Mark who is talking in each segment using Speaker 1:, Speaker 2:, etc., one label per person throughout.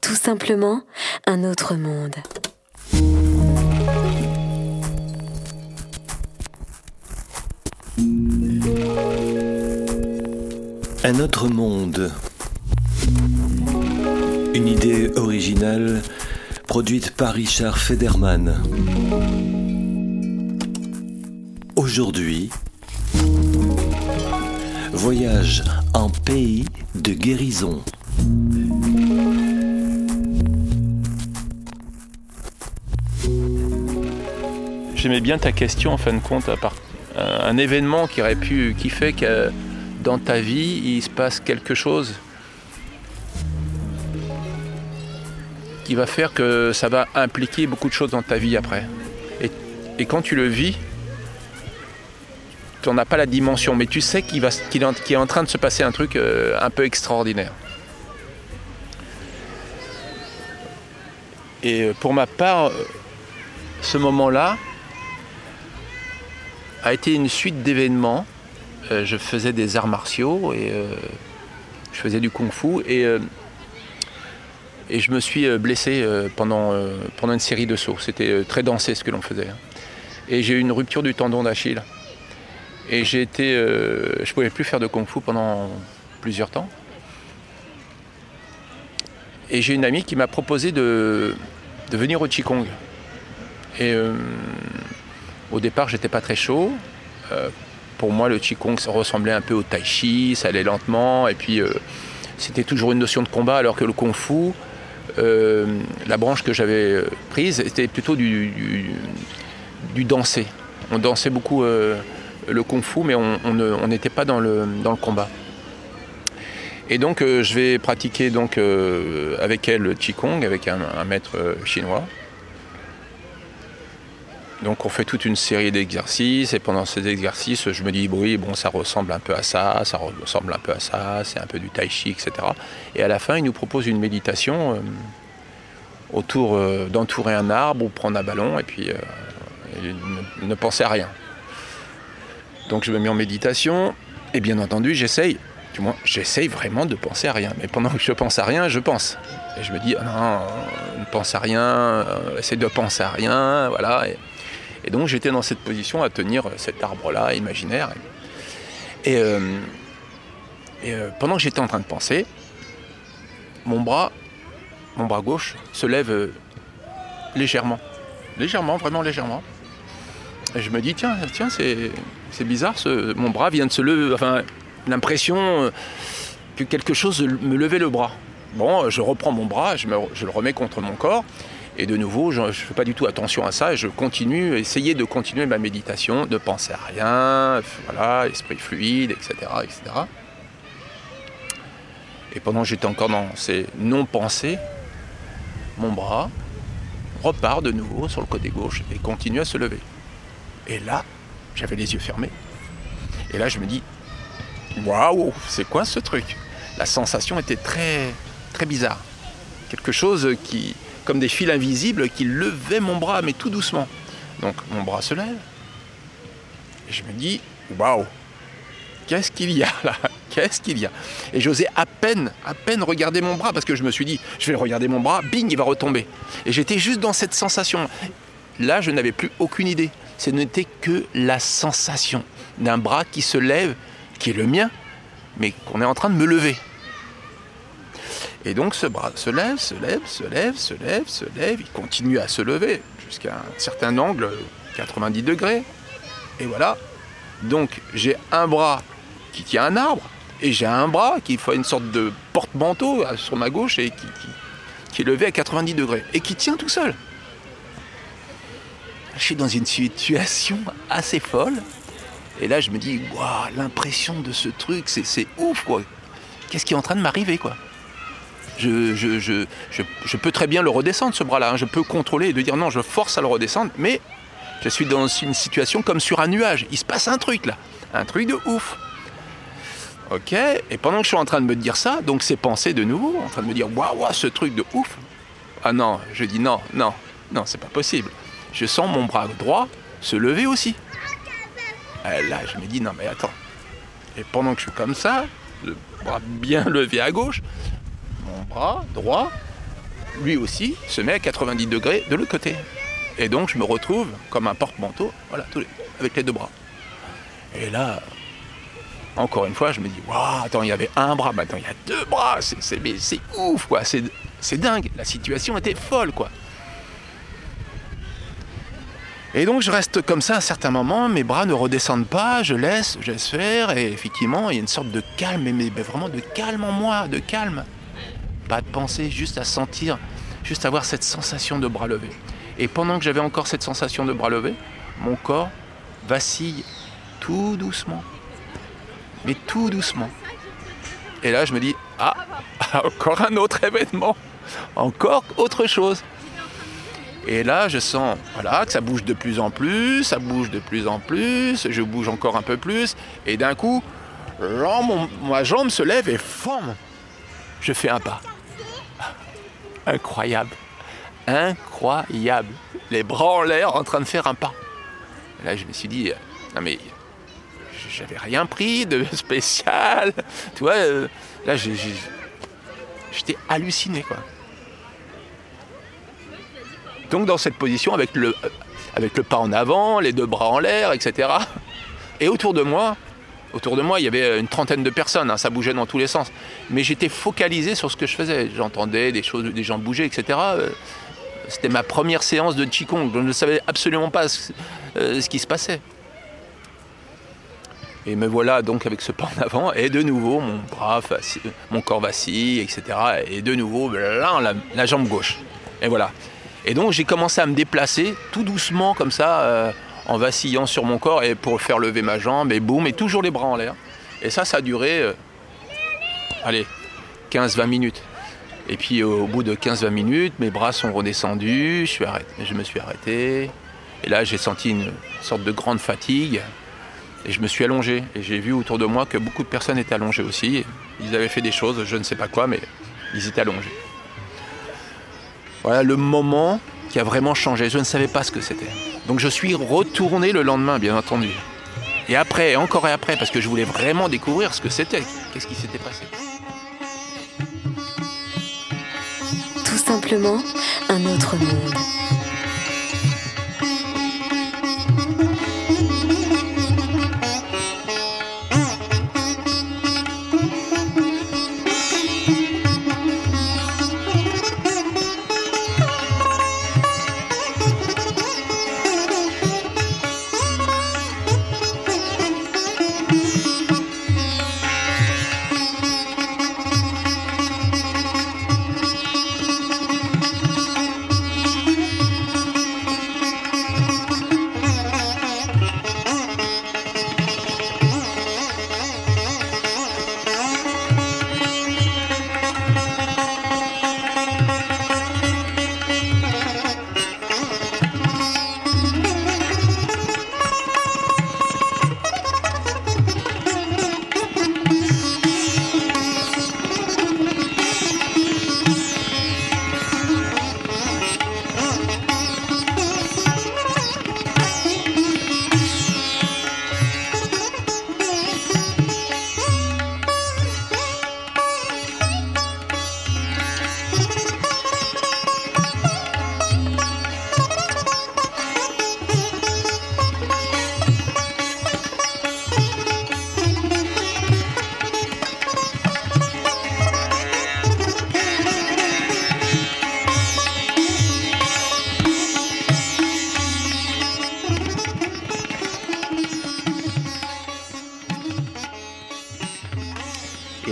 Speaker 1: Tout simplement un autre monde.
Speaker 2: Un autre monde. Une idée originale produite par Richard Federman. Aujourd'hui, voyage en pays de guérison.
Speaker 3: J'aimais bien ta question en fin de compte, à part un événement qui aurait pu, qui fait que dans ta vie il se passe quelque chose qui va faire que ça va impliquer beaucoup de choses dans ta vie après. Et, et quand tu le vis, n'en as pas la dimension, mais tu sais qu'il, est, en train de se passer un truc euh, un peu extraordinaire. Et euh, pour ma part, euh, ce moment-là a été une suite d'événements. je faisais des arts martiaux et je faisais du kung-fu et je me suis blessé pendant, pendant une série de sauts. C'était très dansé ce que l'on faisait. Et j'ai eu une rupture du tendon d'Achille. Et j'ai été. je ne pouvais plus faire de kung-fu pendant plusieurs temps. Et j'ai une amie qui m'a proposé de, venir au Qigong. Et au départ, j'étais pas très chaud. pour moi, le Qigong ressemblait un peu au Tai Chi, ça allait lentement. Et puis, c'était toujours une notion de combat, alors que le Kung Fu, euh, la branche que j'avais prise était plutôt du, danser. On dansait beaucoup euh, le kung fu, mais on n'était pas dans le, combat. Et donc euh, je vais pratiquer donc, avec elle le Qigong, avec un, maître chinois. Donc on fait toute une série d'exercices et pendant ces exercices je me dis oui bon ça ressemble un peu à ça, ça ressemble un peu à ça, c'est un peu du tai chi etc. Et à la fin il nous propose une méditation euh, autour euh, d'entourer un arbre ou prendre un ballon et puis euh, ne, penser à rien. Donc je me mets en méditation et bien entendu j'essaye, du moins j'essaye vraiment de penser à rien. Mais pendant que je pense à rien je pense. Et je me dis oh non, ne pense à rien, essaie de penser à rien, voilà. Et donc j'étais dans cette position à tenir cet arbre-là imaginaire. Et, euh, euh, pendant que j'étais en train de penser, mon bras, mon bras gauche se lève euh, légèrement. Légèrement, vraiment légèrement. Et je me dis, tiens, tiens, c'est, bizarre, mon bras vient de se lever. Enfin, l'impression que quelque chose me levait le bras. Bon, je reprends mon bras, je, je le remets contre mon corps. Et de nouveau, je ne fais pas du tout attention à ça et je continue, essayer de continuer ma méditation, de penser à rien, voilà, esprit fluide, etc. etc. Et pendant que j'étais encore dans ces non-pensées, mon bras repart de nouveau sur le côté gauche et continue à se lever. Et là, j'avais les yeux fermés. Et là, je me dis, waouh, c'est quoi ce truc? La sensation était très, très bizarre. Quelque chose qui, comme des fils invisibles qui levaient mon bras, mais tout doucement. Donc mon bras se lève. Et je me dis, waouh, qu'est-ce qu'il y a là? Qu'est-ce qu'il y a? Et j'osais à peine, à peine regarder mon bras parce que je me suis dit, je vais regarder mon bras, bing, il va retomber. Et j'étais juste dans cette sensation. Là, je n'avais plus aucune idée. Ce n'était que la sensation d'un bras qui se lève, qui est le mien, mais qu'on est en train de me lever. Et donc ce bras se lève, se lève, se lève, se lève, se lève, il continue à se lever jusqu'à un certain angle, 90 degrés. Et voilà. Donc j'ai un bras qui tient un arbre, et j'ai un bras qui fait une sorte de porte-manteau euh, sur ma gauche et qui, est levé à 90 degrés, et qui tient tout seul. Je suis dans une situation assez folle. Et là, je me dis, waouh, l'impression de ce truc, c'est ouf, quoi. Qu'est-ce qui est en train de m'arriver, quoi? Je, peux très bien le redescendre, ce bras-là. Hein. Je peux contrôler et de dire non, je force à le redescendre, mais je suis dans une situation comme sur un nuage. Il se passe un truc là, un truc de ouf. Ok, et pendant que je suis en train de me dire ça, donc ces pensées de nouveau, en train de me dire waouh, ce truc de ouf. Ah non, je dis non, non, non, c'est pas possible. Je sens mon bras droit se lever aussi. là, je me dis non, mais attends. Et pendant que je suis comme ça, le bras bien levé à gauche, mon bras droit, lui aussi, se met à 90 degrés de l'autre côté. Et donc je me retrouve comme un porte-manteau, voilà, tous avec les deux bras. Et là, encore une fois, je me dis, waouh, attends, il y avait un bras, maintenant il y a deux bras, c'est, ouf, quoi, c'est dingue, la situation était folle, quoi. Et donc je reste comme ça à un certain moment, mes bras ne redescendent pas, je laisse, je laisse faire, et effectivement, il y a une sorte de calme, mais vraiment de calme en moi, de calme. Pas de pensée, juste à sentir, juste avoir cette sensation de bras levés. Et pendant que j'avais encore cette sensation de bras levés, mon corps vacille tout doucement. Mais tout doucement. Et là, je me dis, ah, encore un autre événement, encore autre chose. Et là, je sens voilà, que ça bouge de plus en plus, ça bouge de plus en plus, je bouge encore un peu plus, et d'un coup, ma jambe se lève et forme. Je fais un pas. Incroyable. Incroyable. Les bras en l'air en train de faire un pas. Là, je me suis dit, non mais, j'avais rien pris de spécial. Tu vois, euh, là, j'étais halluciné, quoi. Donc dans cette position, avec le, avec le pas en avant, les deux bras en l'air, etc. Et autour de moi, autour de moi, il y avait une trentaine de personnes, hein, ça bougeait dans tous les sens. Mais j'étais focalisé sur ce que je faisais. J'entendais des choses, des gens bouger, etc. Euh, C'était ma première séance de Qigong. Je ne savais absolument pas ce, euh, ce qui se passait. Et me voilà donc avec ce pas en avant, et de nouveau mon bras, mon corps vacille, etc. Et de nouveau, là, la jambe gauche. Et voilà. Et donc j'ai commencé à me déplacer tout doucement comme ça, euh, en vacillant sur mon corps et pour faire lever ma jambe, et boum, et toujours les bras en l'air. Et ça, ça a duré, euh, allez, 15-20 minutes. Et puis au bout de 15-20 minutes, mes bras sont redescendus, je, je me suis arrêté. Et là, j'ai senti une sorte de grande fatigue. Et je me suis allongé. Et j'ai vu autour de moi que beaucoup de personnes étaient allongées aussi. Ils avaient fait des choses, je ne sais pas quoi, mais ils étaient allongés. Voilà le moment qui a vraiment changé. Je ne savais pas ce que c'était. Donc je suis retourné le lendemain, bien entendu. Et après, encore et après, parce que je voulais vraiment découvrir ce que c'était. Qu'est-ce qui s'était passé?
Speaker 1: Tout simplement un autre monde.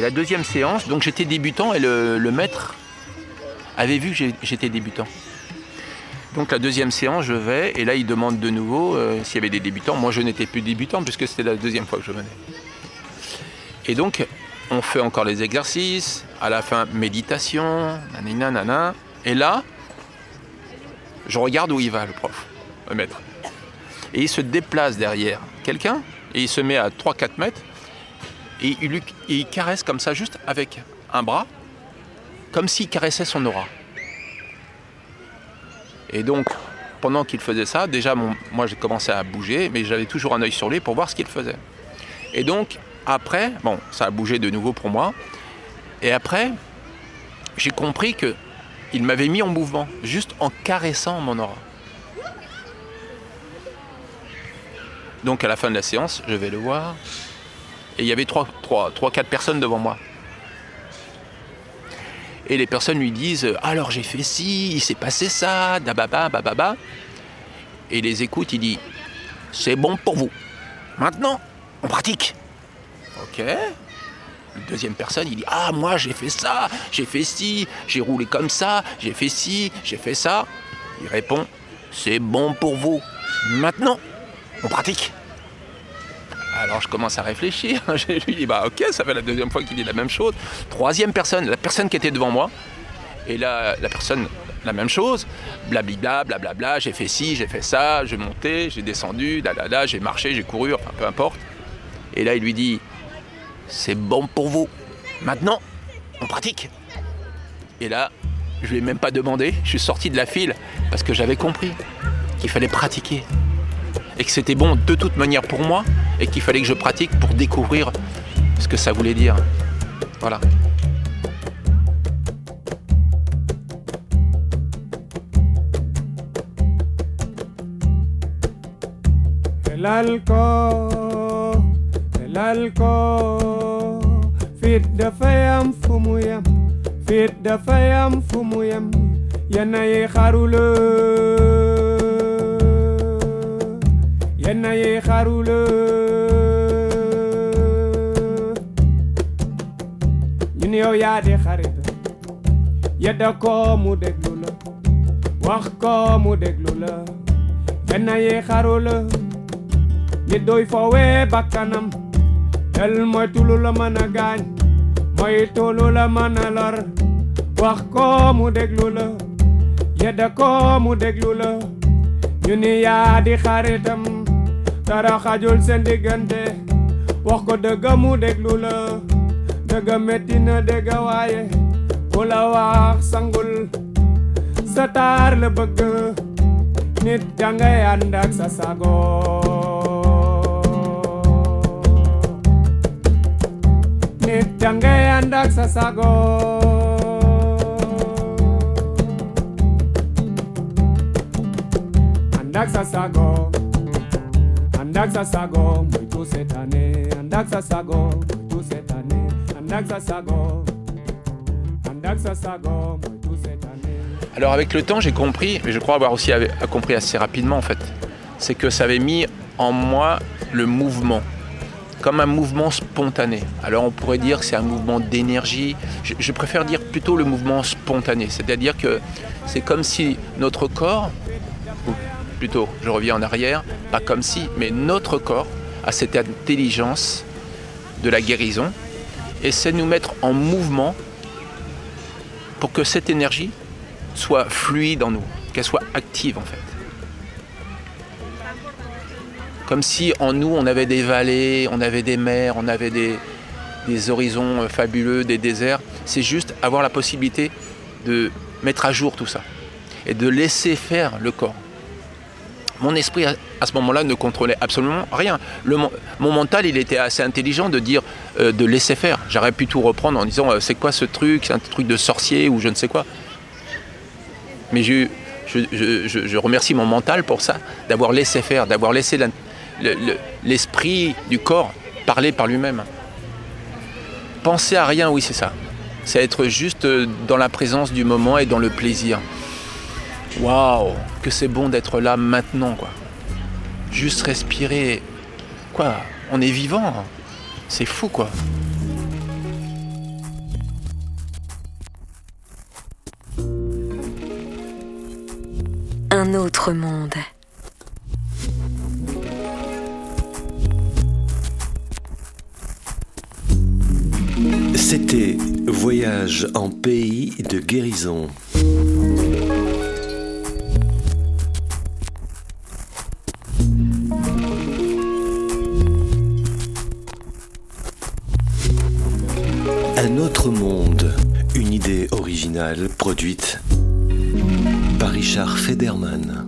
Speaker 3: La deuxième séance, donc j'étais débutant et le, maître avait vu que j'étais débutant. Donc la deuxième séance, je vais et là il demande de nouveau euh, s'il y avait des débutants. Moi je n'étais plus débutant puisque c'était la deuxième fois que je venais. Et donc on fait encore les exercices, à la fin méditation, nanana, nanana. Et là, je regarde où il va le prof, le maître. Et il se déplace derrière quelqu'un et il se met à 3-4 mètres et il, lui- il caresse comme ça, juste avec un bras, comme s'il caressait son aura. Et donc, pendant qu'il faisait ça, déjà, moi j'ai commencé à bouger, mais j'avais toujours un œil sur lui pour voir ce qu'il faisait. Et donc, après, bon, ça a bougé de nouveau pour moi. Et après, j'ai compris que il m'avait mis en mouvement, juste en caressant mon aura. Donc à la fin de la séance, je vais le voir. Et il y avait 3-4 trois, trois, personnes devant moi. Et les personnes lui disent Alors j'ai fait ci, il s'est passé ça, dababa, bababa. Et il les écoute, il dit C'est bon pour vous. Maintenant, on pratique. Ok. Deuxième personne, il dit Ah, moi j'ai fait ça, j'ai fait ci, j'ai roulé comme ça, j'ai fait ci, j'ai fait ça. Il répond C'est bon pour vous. Maintenant, on pratique. Alors je commence à réfléchir. Je lui dis Bah, ok, ça fait la deuxième fois qu'il dit la même chose. Troisième personne, la personne qui était devant moi. Et là, la personne, la même chose. Blablabla, blablabla, j'ai fait ci, j'ai fait ça, j'ai monté, j'ai descendu, là, j'ai marché, j'ai couru, enfin peu importe. Et là, il lui dit c'est bon pour vous. Maintenant, on pratique. Et là, je lui ai même pas demandé, je suis sorti de la file parce que j'avais compris qu'il fallait pratiquer et que c'était bon de toute manière pour moi et qu'il fallait que je pratique pour découvrir ce que ça voulait dire. Voilà.
Speaker 4: Fit fit yi xarula ñun yow yaa di xarit. Yedda ko mu déglu la. Wax ko mu déglu la. Yenn yi xarula nit doy fowee bakkanam. El mooy tulu la mën a gaañ. Mooy tulu la mën a lor. Wax ko mu déglu la. Yedda ko mu déglu la. Ñu ni yaa di xaritam dara xajul seen diggante wax ko dëgg mu déglu la. Dëgg metti na dëgg waaye la wax sangul. Sa taar la bëgg nit dangay ànd sa sago. Nit sa sago. Sa sago
Speaker 3: Alors avec le temps, j'ai compris, mais je crois avoir aussi compris assez rapidement en fait, c'est que ça avait mis en moi le mouvement, comme un mouvement spontané. Alors on pourrait dire que c'est un mouvement d'énergie, je, préfère dire plutôt le mouvement spontané, c'est-à-dire que c'est comme si notre corps, plutôt je reviens en arrière, pas comme si, mais notre corps a cette intelligence de la guérison et c'est nous mettre en mouvement pour que cette énergie soit fluide en nous, qu'elle soit active en fait. Comme si en nous on avait des vallées, on avait des mers, on avait des, des horizons fabuleux, des déserts. C'est juste avoir la possibilité de mettre à jour tout ça et de laisser faire le corps. Mon esprit à ce moment-là ne contrôlait absolument rien. Mon mental, il était assez intelligent de dire euh, de laisser faire. J'aurais pu tout reprendre en disant euh, c'est quoi ce truc, c'est un truc de sorcier ou je ne sais quoi. Mais je, remercie mon mental pour ça, d'avoir laissé faire, d'avoir laissé l'esprit le, du corps parler par lui-même. Penser à rien, oui, c'est ça. C'est être juste dans la présence du moment et dans le plaisir. Waouh, que c'est bon d'être là maintenant, quoi. Juste respirer. Quoi On est vivant. C'est fou, quoi.
Speaker 1: Un autre monde.
Speaker 2: C'était Voyage en pays de guérison. Produite par Richard Federman.